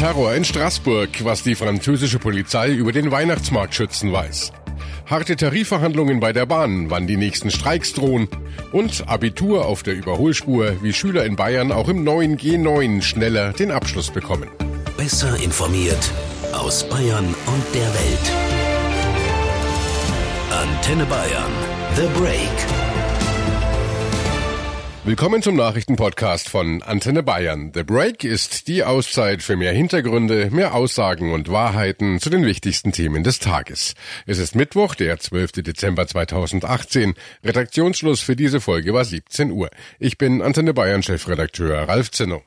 Terror in Straßburg, was die französische Polizei über den Weihnachtsmarktschützen weiß. Harte Tarifverhandlungen bei der Bahn, wann die nächsten Streiks drohen. Und Abitur auf der Überholspur, wie Schüler in Bayern auch im neuen G9 schneller den Abschluss bekommen. Besser informiert aus Bayern und der Welt. Antenne Bayern. The Break. Willkommen zum Nachrichtenpodcast von Antenne Bayern. The Break ist die Auszeit für mehr Hintergründe, mehr Aussagen und Wahrheiten zu den wichtigsten Themen des Tages. Es ist Mittwoch, der 12. Dezember 2018. Redaktionsschluss für diese Folge war 17 Uhr. Ich bin Antenne Bayern Chefredakteur Ralf Zinno.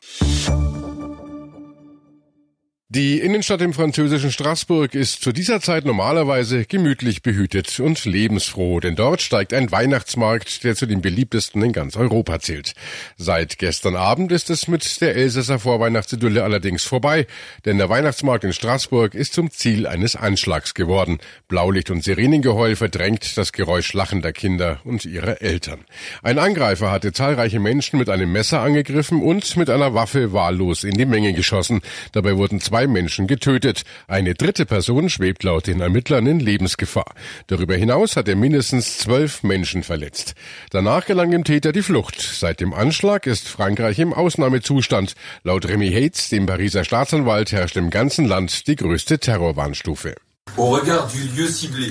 Die Innenstadt im französischen Straßburg ist zu dieser Zeit normalerweise gemütlich behütet und lebensfroh, denn dort steigt ein Weihnachtsmarkt, der zu den beliebtesten in ganz Europa zählt. Seit gestern Abend ist es mit der Elsässer Vorweihnachtsidylle allerdings vorbei, denn der Weihnachtsmarkt in Straßburg ist zum Ziel eines Anschlags geworden. Blaulicht und Sirenengeheul verdrängt das Geräusch lachender Kinder und ihrer Eltern. Ein Angreifer hatte zahlreiche Menschen mit einem Messer angegriffen und mit einer Waffe wahllos in die Menge geschossen. Dabei wurden zwei zwei Menschen getötet. Eine dritte Person schwebt laut den Ermittlern in Lebensgefahr. Darüber hinaus hat er mindestens zwölf Menschen verletzt. Danach gelang dem Täter die Flucht. Seit dem Anschlag ist Frankreich im Ausnahmezustand. Laut Remy Hates, dem Pariser Staatsanwalt, herrscht im ganzen Land die größte Terrorwarnstufe.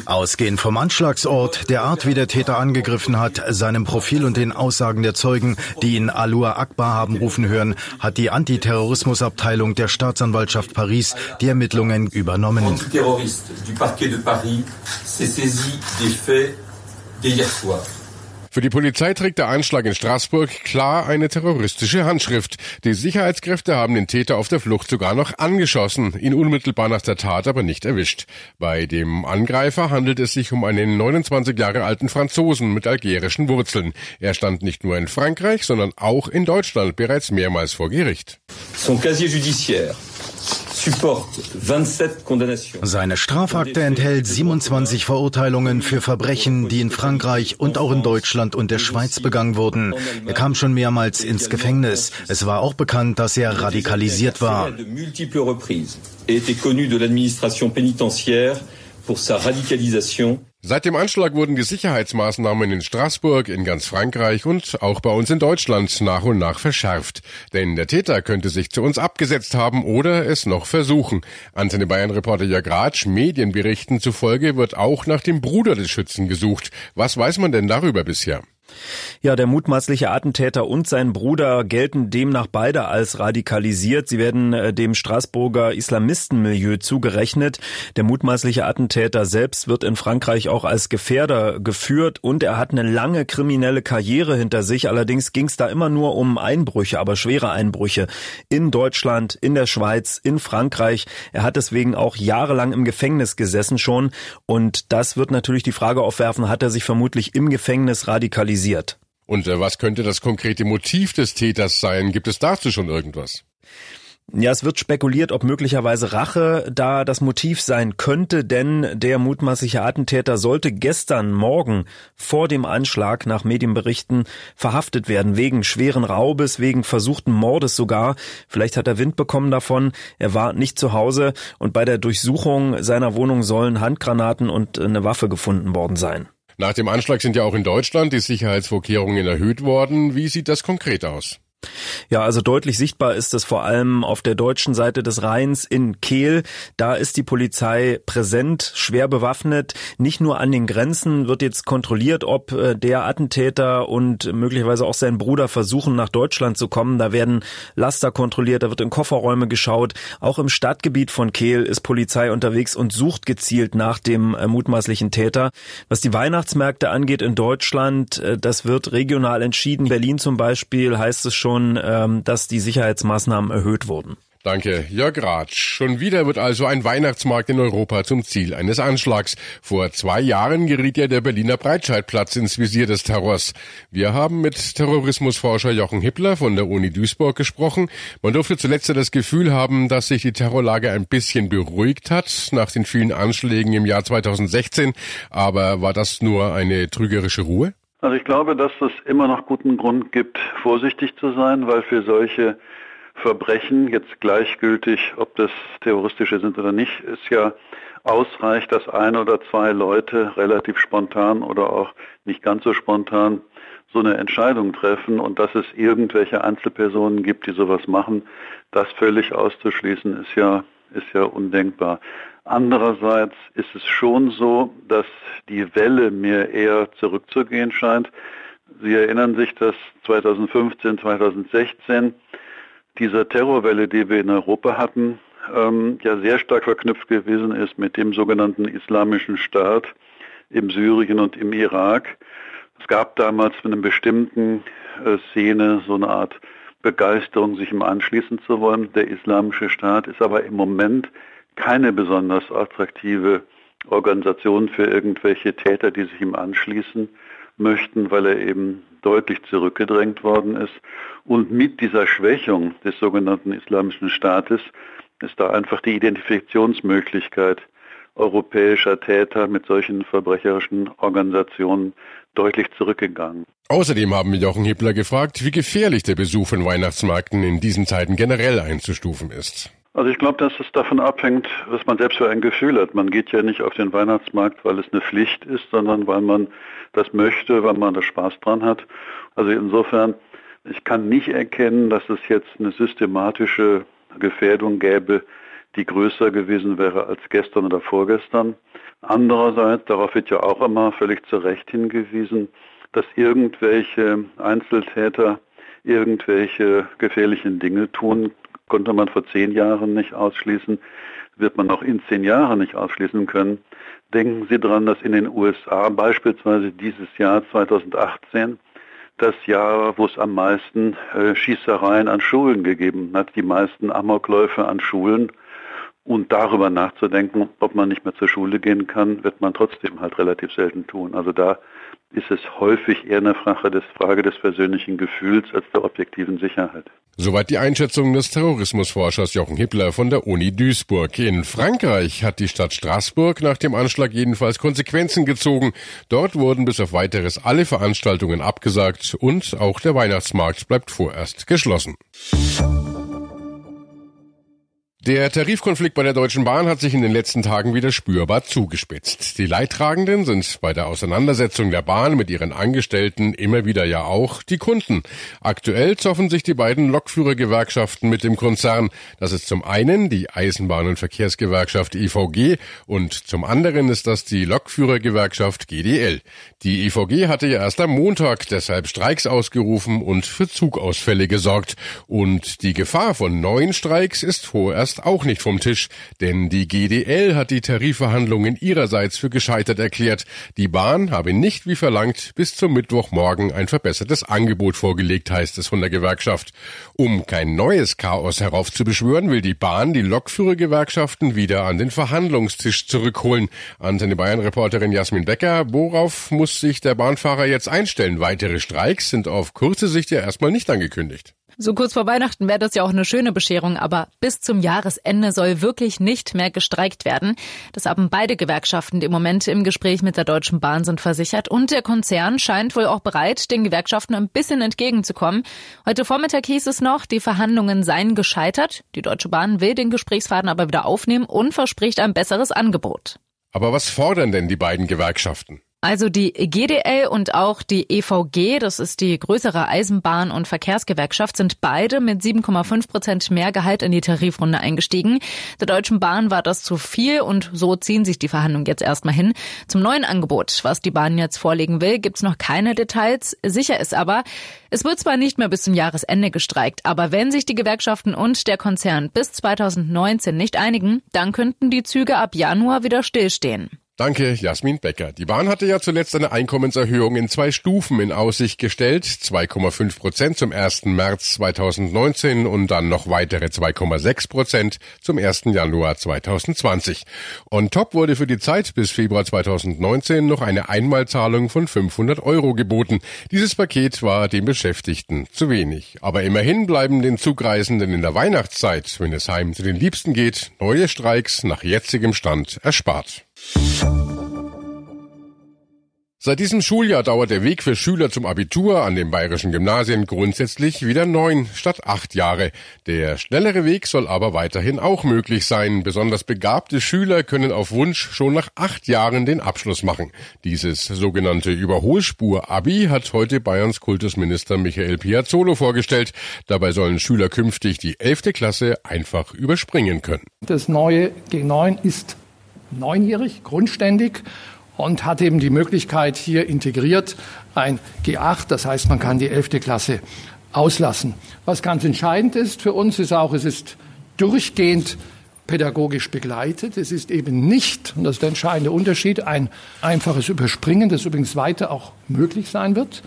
Ausgehend vom Anschlagsort, der Art, wie der Täter angegriffen hat, seinem Profil und den Aussagen der Zeugen, die ihn Alua Akbar haben rufen hören, hat die Antiterrorismusabteilung der Staatsanwaltschaft Paris die Ermittlungen übernommen. Für die Polizei trägt der Anschlag in Straßburg klar eine terroristische Handschrift. Die Sicherheitskräfte haben den Täter auf der Flucht sogar noch angeschossen, ihn unmittelbar nach der Tat aber nicht erwischt. Bei dem Angreifer handelt es sich um einen 29 Jahre alten Franzosen mit algerischen Wurzeln. Er stand nicht nur in Frankreich, sondern auch in Deutschland bereits mehrmals vor Gericht. Son casier judiciaire seine Strafakte enthält 27 Verurteilungen für Verbrechen, die in Frankreich und auch in Deutschland und der Schweiz begangen wurden. Er kam schon mehrmals ins Gefängnis. Es war auch bekannt, dass er radikalisiert war. Pour sa radicalisation. Seit dem Anschlag wurden die Sicherheitsmaßnahmen in Straßburg, in ganz Frankreich und auch bei uns in Deutschland nach und nach verschärft. Denn der Täter könnte sich zu uns abgesetzt haben oder es noch versuchen. Antenne Bayern-Reporter Jörg Ratsch, Medienberichten zufolge wird auch nach dem Bruder des Schützen gesucht. Was weiß man denn darüber bisher? Ja, der mutmaßliche Attentäter und sein Bruder gelten demnach beide als radikalisiert. Sie werden äh, dem Straßburger Islamistenmilieu zugerechnet. Der mutmaßliche Attentäter selbst wird in Frankreich auch als Gefährder geführt und er hat eine lange kriminelle Karriere hinter sich. Allerdings ging es da immer nur um Einbrüche, aber schwere Einbrüche in Deutschland, in der Schweiz, in Frankreich. Er hat deswegen auch jahrelang im Gefängnis gesessen schon und das wird natürlich die Frage aufwerfen, hat er sich vermutlich im Gefängnis radikalisiert? Kritisiert. Und äh, was könnte das konkrete Motiv des Täters sein? Gibt es dazu schon irgendwas? Ja, es wird spekuliert, ob möglicherweise Rache da das Motiv sein könnte, denn der mutmaßliche Attentäter sollte gestern Morgen vor dem Anschlag nach Medienberichten verhaftet werden, wegen schweren Raubes, wegen versuchten Mordes sogar. Vielleicht hat er Wind bekommen davon, er war nicht zu Hause und bei der Durchsuchung seiner Wohnung sollen Handgranaten und eine Waffe gefunden worden sein. Nach dem Anschlag sind ja auch in Deutschland die Sicherheitsvorkehrungen erhöht worden. Wie sieht das konkret aus? Ja, also deutlich sichtbar ist es vor allem auf der deutschen Seite des Rheins in Kehl. Da ist die Polizei präsent, schwer bewaffnet. Nicht nur an den Grenzen wird jetzt kontrolliert, ob äh, der Attentäter und möglicherweise auch sein Bruder versuchen, nach Deutschland zu kommen. Da werden Laster kontrolliert, da wird in Kofferräume geschaut. Auch im Stadtgebiet von Kehl ist Polizei unterwegs und sucht gezielt nach dem äh, mutmaßlichen Täter. Was die Weihnachtsmärkte angeht in Deutschland, äh, das wird regional entschieden. Berlin zum Beispiel heißt es schon, schon, ähm, dass die Sicherheitsmaßnahmen erhöht wurden. Danke, Jörg Ratsch. Schon wieder wird also ein Weihnachtsmarkt in Europa zum Ziel eines Anschlags. Vor zwei Jahren geriet ja der Berliner Breitscheidplatz ins Visier des Terrors. Wir haben mit Terrorismusforscher Jochen Hippler von der Uni Duisburg gesprochen. Man durfte zuletzt das Gefühl haben, dass sich die Terrorlage ein bisschen beruhigt hat nach den vielen Anschlägen im Jahr 2016. Aber war das nur eine trügerische Ruhe? Also ich glaube, dass es immer noch guten Grund gibt, vorsichtig zu sein, weil für solche Verbrechen, jetzt gleichgültig, ob das terroristische sind oder nicht, ist ja ausreicht, dass ein oder zwei Leute relativ spontan oder auch nicht ganz so spontan so eine Entscheidung treffen und dass es irgendwelche Einzelpersonen gibt, die sowas machen, das völlig auszuschließen, ist ja, ist ja undenkbar. Andererseits ist es schon so, dass die Welle mir eher zurückzugehen scheint. Sie erinnern sich, dass 2015, 2016 dieser Terrorwelle, die wir in Europa hatten, ähm, ja sehr stark verknüpft gewesen ist mit dem sogenannten Islamischen Staat im Syrien und im Irak. Es gab damals mit einer bestimmten äh, Szene so eine Art Begeisterung, sich ihm anschließen zu wollen. Der Islamische Staat ist aber im Moment keine besonders attraktive Organisation für irgendwelche Täter, die sich ihm anschließen möchten, weil er eben deutlich zurückgedrängt worden ist. Und mit dieser Schwächung des sogenannten Islamischen Staates ist da einfach die Identifikationsmöglichkeit europäischer Täter mit solchen verbrecherischen Organisationen deutlich zurückgegangen. Außerdem haben wir Jochen Hippler gefragt, wie gefährlich der Besuch von Weihnachtsmärkten in diesen Zeiten generell einzustufen ist. Also ich glaube, dass es davon abhängt, was man selbst für ein Gefühl hat. Man geht ja nicht auf den Weihnachtsmarkt, weil es eine Pflicht ist, sondern weil man das möchte, weil man da Spaß dran hat. Also insofern, ich kann nicht erkennen, dass es jetzt eine systematische Gefährdung gäbe, die größer gewesen wäre als gestern oder vorgestern. Andererseits, darauf wird ja auch immer völlig zu Recht hingewiesen, dass irgendwelche Einzeltäter irgendwelche gefährlichen Dinge tun, konnte man vor zehn Jahren nicht ausschließen, wird man auch in zehn Jahren nicht ausschließen können. Denken Sie daran, dass in den USA beispielsweise dieses Jahr 2018 das Jahr, wo es am meisten äh, Schießereien an Schulen gegeben hat, die meisten Amokläufe an Schulen. Und darüber nachzudenken, ob man nicht mehr zur Schule gehen kann, wird man trotzdem halt relativ selten tun. Also da ist es häufig eher eine Frage des, Frage des persönlichen Gefühls als der objektiven Sicherheit. Soweit die Einschätzung des Terrorismusforschers Jochen Hippler von der Uni Duisburg. In Frankreich hat die Stadt Straßburg nach dem Anschlag jedenfalls Konsequenzen gezogen. Dort wurden bis auf weiteres alle Veranstaltungen abgesagt und auch der Weihnachtsmarkt bleibt vorerst geschlossen. Der Tarifkonflikt bei der Deutschen Bahn hat sich in den letzten Tagen wieder spürbar zugespitzt. Die Leidtragenden sind bei der Auseinandersetzung der Bahn mit ihren Angestellten immer wieder ja auch die Kunden. Aktuell zoffen sich die beiden Lokführergewerkschaften mit dem Konzern. Das ist zum einen die Eisenbahn- und Verkehrsgewerkschaft IVG und zum anderen ist das die Lokführergewerkschaft GDL. Die IVG hatte ja erst am Montag deshalb Streiks ausgerufen und für Zugausfälle gesorgt. Und die Gefahr von neuen Streiks ist vorerst ist auch nicht vom Tisch, denn die GDL hat die Tarifverhandlungen ihrerseits für gescheitert erklärt. Die Bahn habe nicht wie verlangt bis zum Mittwochmorgen ein verbessertes Angebot vorgelegt, heißt es von der Gewerkschaft. Um kein neues Chaos heraufzubeschwören, will die Bahn die Lokführergewerkschaften wieder an den Verhandlungstisch zurückholen. Antenne Bayern-Reporterin Jasmin Becker, worauf muss sich der Bahnfahrer jetzt einstellen? Weitere Streiks sind auf kurze Sicht ja erstmal nicht angekündigt. So kurz vor Weihnachten wäre das ja auch eine schöne Bescherung, aber bis zum Jahresende soll wirklich nicht mehr gestreikt werden. Das haben beide Gewerkschaften, die im Moment im Gespräch mit der Deutschen Bahn sind, versichert. Und der Konzern scheint wohl auch bereit, den Gewerkschaften ein bisschen entgegenzukommen. Heute Vormittag hieß es noch, die Verhandlungen seien gescheitert. Die Deutsche Bahn will den Gesprächsfaden aber wieder aufnehmen und verspricht ein besseres Angebot. Aber was fordern denn die beiden Gewerkschaften? Also die GDL und auch die EVG, das ist die größere Eisenbahn- und Verkehrsgewerkschaft, sind beide mit 7,5 Prozent mehr Gehalt in die Tarifrunde eingestiegen. Der Deutschen Bahn war das zu viel und so ziehen sich die Verhandlungen jetzt erstmal hin. Zum neuen Angebot, was die Bahn jetzt vorlegen will, gibt's noch keine Details. Sicher ist aber, es wird zwar nicht mehr bis zum Jahresende gestreikt, aber wenn sich die Gewerkschaften und der Konzern bis 2019 nicht einigen, dann könnten die Züge ab Januar wieder stillstehen. Danke, Jasmin Becker. Die Bahn hatte ja zuletzt eine Einkommenserhöhung in zwei Stufen in Aussicht gestellt. 2,5 Prozent zum 1. März 2019 und dann noch weitere 2,6 Prozent zum 1. Januar 2020. On top wurde für die Zeit bis Februar 2019 noch eine Einmalzahlung von 500 Euro geboten. Dieses Paket war den Beschäftigten zu wenig. Aber immerhin bleiben den Zugreisenden in der Weihnachtszeit, wenn es heim zu den Liebsten geht, neue Streiks nach jetzigem Stand erspart. Seit diesem Schuljahr dauert der Weg für Schüler zum Abitur an den bayerischen Gymnasien grundsätzlich wieder neun statt acht Jahre. Der schnellere Weg soll aber weiterhin auch möglich sein. Besonders begabte Schüler können auf Wunsch schon nach acht Jahren den Abschluss machen. Dieses sogenannte Überholspur-Abi hat heute Bayerns Kultusminister Michael Piazzolo vorgestellt. Dabei sollen Schüler künftig die elfte Klasse einfach überspringen können. Das neue G9 ist neunjährig, grundständig und hat eben die Möglichkeit hier integriert ein G8, das heißt, man kann die 11. Klasse auslassen. Was ganz entscheidend ist für uns, ist auch, es ist durchgehend pädagogisch begleitet. Es ist eben nicht, und das ist der entscheidende Unterschied, ein einfaches Überspringen, das übrigens weiter auch möglich sein wird.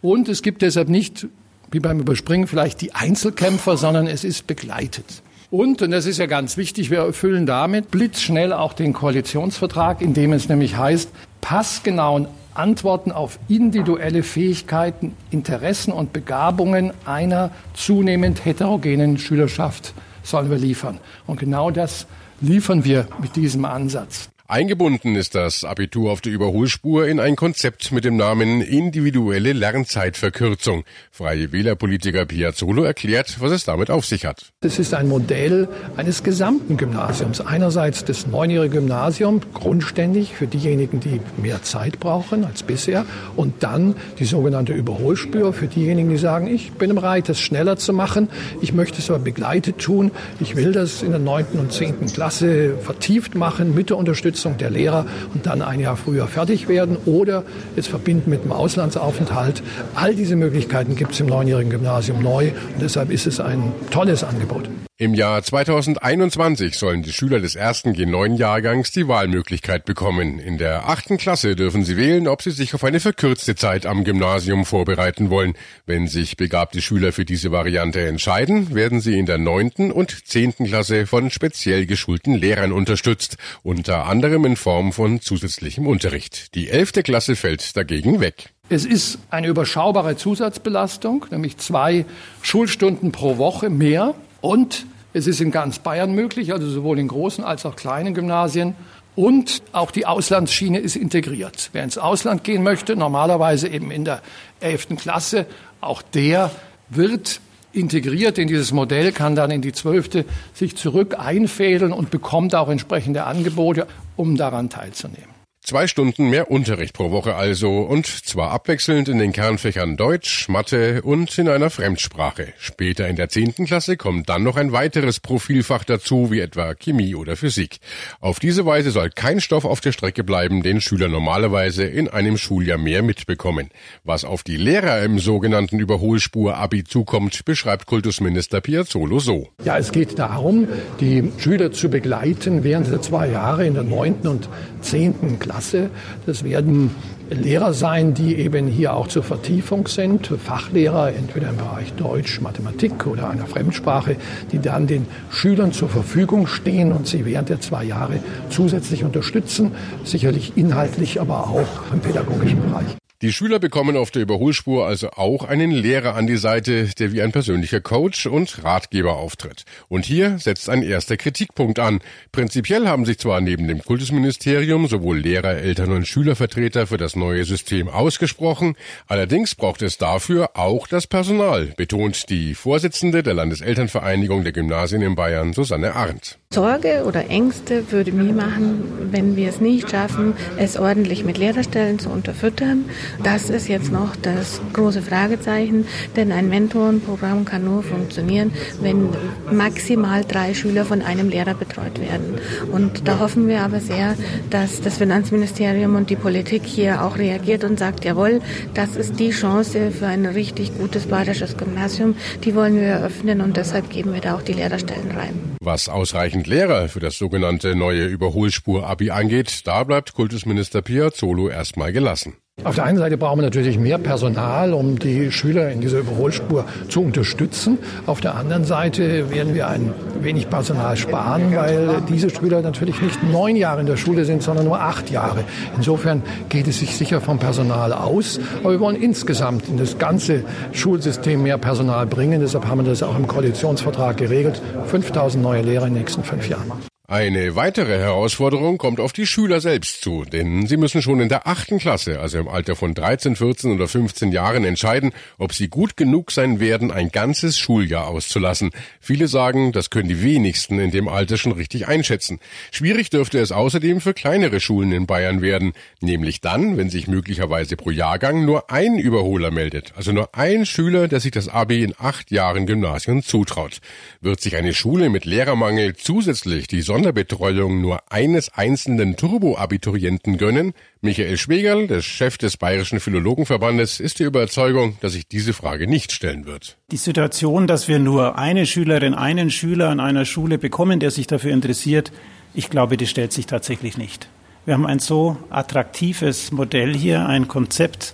Und es gibt deshalb nicht, wie beim Überspringen, vielleicht die Einzelkämpfer, sondern es ist begleitet. Und, und das ist ja ganz wichtig, wir erfüllen damit blitzschnell auch den Koalitionsvertrag, in dem es nämlich heißt, passgenauen Antworten auf individuelle Fähigkeiten, Interessen und Begabungen einer zunehmend heterogenen Schülerschaft sollen wir liefern. Und genau das liefern wir mit diesem Ansatz. Eingebunden ist das Abitur auf der Überholspur in ein Konzept mit dem Namen individuelle Lernzeitverkürzung. Freie Wählerpolitiker Piazzolo erklärt, was es damit auf sich hat. Es ist ein Modell eines gesamten Gymnasiums. Einerseits das neunjährige Gymnasium, grundständig für diejenigen, die mehr Zeit brauchen als bisher. Und dann die sogenannte Überholspur für diejenigen, die sagen, ich bin bereit, das schneller zu machen. Ich möchte es aber begleitet tun. Ich will das in der neunten und zehnten Klasse vertieft machen mit der Unterstützung Unterstützung der Lehrer und dann ein Jahr früher fertig werden oder es verbinden mit einem Auslandsaufenthalt. All diese Möglichkeiten gibt es im neunjährigen Gymnasium neu und deshalb ist es ein tolles Angebot. Im Jahr 2021 sollen die Schüler des ersten G9-Jahrgangs die Wahlmöglichkeit bekommen. In der achten Klasse dürfen sie wählen, ob sie sich auf eine verkürzte Zeit am Gymnasium vorbereiten wollen. Wenn sich begabte Schüler für diese Variante entscheiden, werden sie in der neunten und zehnten Klasse von speziell geschulten Lehrern unterstützt, unter anderem in Form von zusätzlichem Unterricht. Die elfte Klasse fällt dagegen weg. Es ist eine überschaubare Zusatzbelastung, nämlich zwei Schulstunden pro Woche mehr und es ist in ganz Bayern möglich, also sowohl in großen als auch kleinen Gymnasien. Und auch die Auslandsschiene ist integriert. Wer ins Ausland gehen möchte, normalerweise eben in der 11. Klasse, auch der wird integriert in dieses Modell, kann dann in die 12. sich zurück einfädeln und bekommt auch entsprechende Angebote, um daran teilzunehmen. Zwei Stunden mehr Unterricht pro Woche also und zwar abwechselnd in den Kernfächern Deutsch, Mathe und in einer Fremdsprache. Später in der zehnten Klasse kommt dann noch ein weiteres Profilfach dazu, wie etwa Chemie oder Physik. Auf diese Weise soll kein Stoff auf der Strecke bleiben, den Schüler normalerweise in einem Schuljahr mehr mitbekommen. Was auf die Lehrer im sogenannten Überholspur-Abi zukommt, beschreibt Kultusminister Piazzolo so. Ja, es geht darum, die Schüler zu begleiten während der zwei Jahre in der neunten und zehnten Klasse Klasse. Das werden Lehrer sein, die eben hier auch zur Vertiefung sind, Fachlehrer, entweder im Bereich Deutsch, Mathematik oder einer Fremdsprache, die dann den Schülern zur Verfügung stehen und sie während der zwei Jahre zusätzlich unterstützen, sicherlich inhaltlich, aber auch im pädagogischen Bereich. Die Schüler bekommen auf der Überholspur also auch einen Lehrer an die Seite, der wie ein persönlicher Coach und Ratgeber auftritt. Und hier setzt ein erster Kritikpunkt an. Prinzipiell haben sich zwar neben dem Kultusministerium sowohl Lehrer, Eltern und Schülervertreter für das neue System ausgesprochen, allerdings braucht es dafür auch das Personal, betont die Vorsitzende der Landeselternvereinigung der Gymnasien in Bayern, Susanne Arndt. Sorge oder Ängste würde mir machen, wenn wir es nicht schaffen, es ordentlich mit Lehrerstellen zu unterfüttern. Das ist jetzt noch das große Fragezeichen, denn ein Mentorenprogramm kann nur funktionieren, wenn maximal drei Schüler von einem Lehrer betreut werden. Und da hoffen wir aber sehr, dass das Finanzministerium und die Politik hier auch reagiert und sagt, jawohl, das ist die Chance für ein richtig gutes bayerisches Gymnasium. Die wollen wir eröffnen und deshalb geben wir da auch die Lehrerstellen rein. Was ausreichend Lehrer für das sogenannte neue Überholspur-Abi angeht, da bleibt Kultusminister Piazzolo erstmal gelassen. Auf der einen Seite brauchen wir natürlich mehr Personal, um die Schüler in dieser Überholspur zu unterstützen. Auf der anderen Seite werden wir ein wenig Personal sparen, weil diese Schüler natürlich nicht neun Jahre in der Schule sind, sondern nur acht Jahre. Insofern geht es sich sicher vom Personal aus. Aber wir wollen insgesamt in das ganze Schulsystem mehr Personal bringen. Deshalb haben wir das auch im Koalitionsvertrag geregelt. 5000 neue Lehrer in den nächsten fünf Jahren. Eine weitere Herausforderung kommt auf die Schüler selbst zu, denn sie müssen schon in der achten Klasse, also im Alter von 13, 14 oder 15 Jahren, entscheiden, ob sie gut genug sein werden, ein ganzes Schuljahr auszulassen. Viele sagen, das können die wenigsten in dem Alter schon richtig einschätzen. Schwierig dürfte es außerdem für kleinere Schulen in Bayern werden, nämlich dann, wenn sich möglicherweise pro Jahrgang nur ein Überholer meldet, also nur ein Schüler, der sich das Abi in acht Jahren Gymnasium zutraut. Wird sich eine Schule mit Lehrermangel zusätzlich die Sonderbetreuung nur eines einzelnen Turbo-Abiturienten gönnen? Michael Schwegerl, der Chef des Bayerischen Philologenverbandes, ist der Überzeugung, dass sich diese Frage nicht stellen wird. Die Situation, dass wir nur eine Schülerin, einen Schüler an einer Schule bekommen, der sich dafür interessiert, ich glaube, die stellt sich tatsächlich nicht. Wir haben ein so attraktives Modell hier, ein Konzept,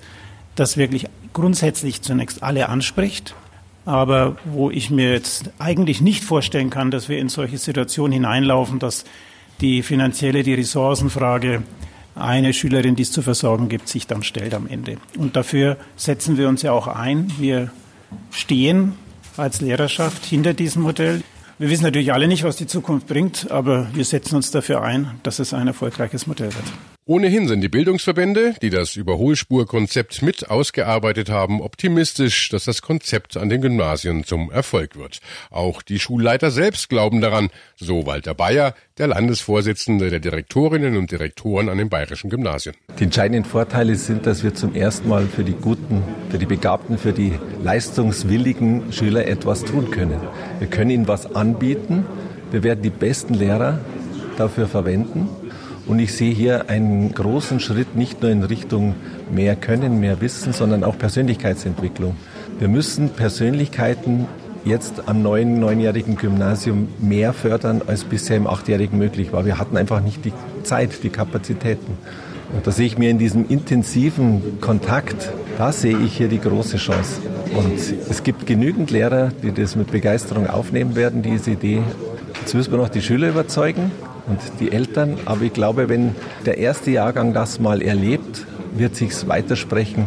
das wirklich grundsätzlich zunächst alle anspricht aber wo ich mir jetzt eigentlich nicht vorstellen kann, dass wir in solche Situationen hineinlaufen, dass die finanzielle, die Ressourcenfrage eine Schülerin, die es zu versorgen gibt, sich dann stellt am Ende. Und dafür setzen wir uns ja auch ein. Wir stehen als Lehrerschaft hinter diesem Modell. Wir wissen natürlich alle nicht, was die Zukunft bringt, aber wir setzen uns dafür ein, dass es ein erfolgreiches Modell wird. Ohnehin sind die Bildungsverbände, die das Überholspurkonzept mit ausgearbeitet haben, optimistisch, dass das Konzept an den Gymnasien zum Erfolg wird. Auch die Schulleiter selbst glauben daran, so Walter Bayer, der Landesvorsitzende der Direktorinnen und Direktoren an den bayerischen Gymnasien. Die entscheidenden Vorteile sind, dass wir zum ersten Mal für die guten, für die begabten, für die leistungswilligen Schüler etwas tun können. Wir können ihnen was anbieten. Wir werden die besten Lehrer dafür verwenden. Und ich sehe hier einen großen Schritt nicht nur in Richtung mehr Können, mehr Wissen, sondern auch Persönlichkeitsentwicklung. Wir müssen Persönlichkeiten jetzt am neuen neunjährigen Gymnasium mehr fördern, als bisher im achtjährigen möglich war. Wir hatten einfach nicht die Zeit, die Kapazitäten. Und da sehe ich mir in diesem intensiven Kontakt, da sehe ich hier die große Chance. Und es gibt genügend Lehrer, die das mit Begeisterung aufnehmen werden, diese Idee. Jetzt müssen wir noch die Schüler überzeugen und die Eltern. Aber ich glaube, wenn der erste Jahrgang das mal erlebt, wird sich's weitersprechen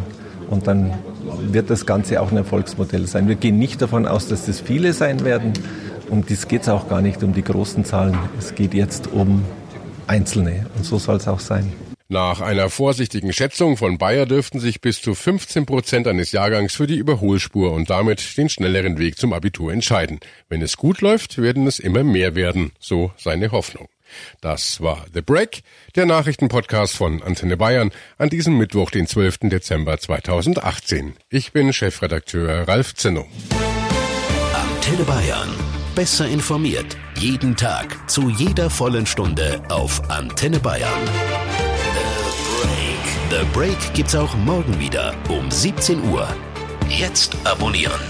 und dann wird das Ganze auch ein Erfolgsmodell sein. Wir gehen nicht davon aus, dass das viele sein werden. Um dies geht es auch gar nicht um die großen Zahlen. Es geht jetzt um Einzelne und so soll es auch sein. Nach einer vorsichtigen Schätzung von Bayer dürften sich bis zu 15 Prozent eines Jahrgangs für die Überholspur und damit den schnelleren Weg zum Abitur entscheiden. Wenn es gut läuft, werden es immer mehr werden, so seine Hoffnung. Das war The Break, der Nachrichtenpodcast von Antenne Bayern an diesem Mittwoch, den 12. Dezember 2018. Ich bin Chefredakteur Ralf Zinno. Antenne Bayern. Besser informiert. Jeden Tag. Zu jeder vollen Stunde auf Antenne Bayern. The Break. The Break gibt's auch morgen wieder um 17 Uhr. Jetzt abonnieren.